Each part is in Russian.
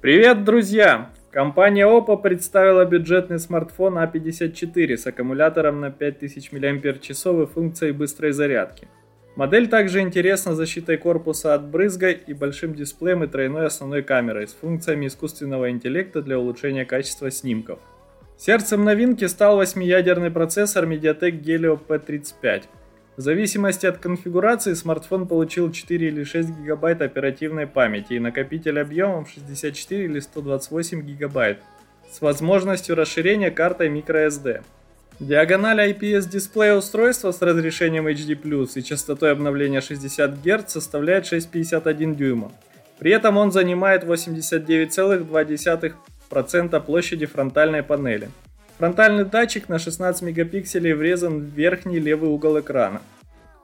Привет, друзья! Компания Oppo представила бюджетный смартфон A54 с аккумулятором на 5000 мАч и функцией быстрой зарядки. Модель также интересна защитой корпуса от брызга и большим дисплеем и тройной основной камерой с функциями искусственного интеллекта для улучшения качества снимков. Сердцем новинки стал 8-ядерный процессор MediaTek Helio P35. В зависимости от конфигурации смартфон получил 4 или 6 гигабайт оперативной памяти и накопитель объемом 64 или 128 гигабайт с возможностью расширения картой microSD. Диагональ IPS дисплея устройства с разрешением HD+, и частотой обновления 60 Гц составляет 6,51 дюйма. При этом он занимает 89,2% площади фронтальной панели. Фронтальный датчик на 16 мегапикселей врезан в верхний левый угол экрана.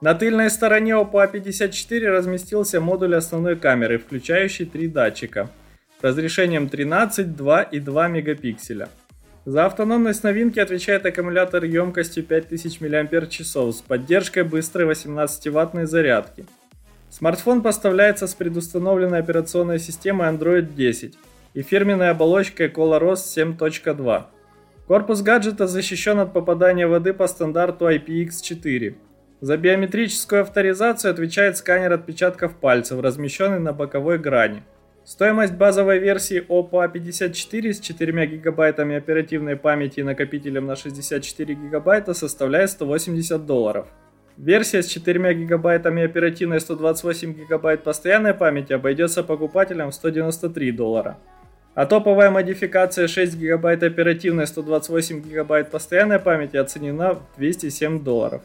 На тыльной стороне Oppo A54 разместился модуль основной камеры, включающий три датчика разрешением 13, 2 и 2 мегапикселя. За автономность новинки отвечает аккумулятор емкостью 5000 мАч с поддержкой быстрой 18-ваттной зарядки. Смартфон поставляется с предустановленной операционной системой Android 10 и фирменной оболочкой ColorOS 7.2. Корпус гаджета защищен от попадания воды по стандарту IPX4. За биометрическую авторизацию отвечает сканер отпечатков пальцев, размещенный на боковой грани. Стоимость базовой версии Oppo A54 с 4 гигабайтами оперативной памяти и накопителем на 64 гигабайта составляет 180 долларов. Версия с 4 гигабайтами оперативной и 128 гигабайт постоянной памяти обойдется покупателям в 193 доллара. А топовая модификация 6 гигабайт оперативной, 128 гигабайт постоянной памяти оценена в 207 долларов.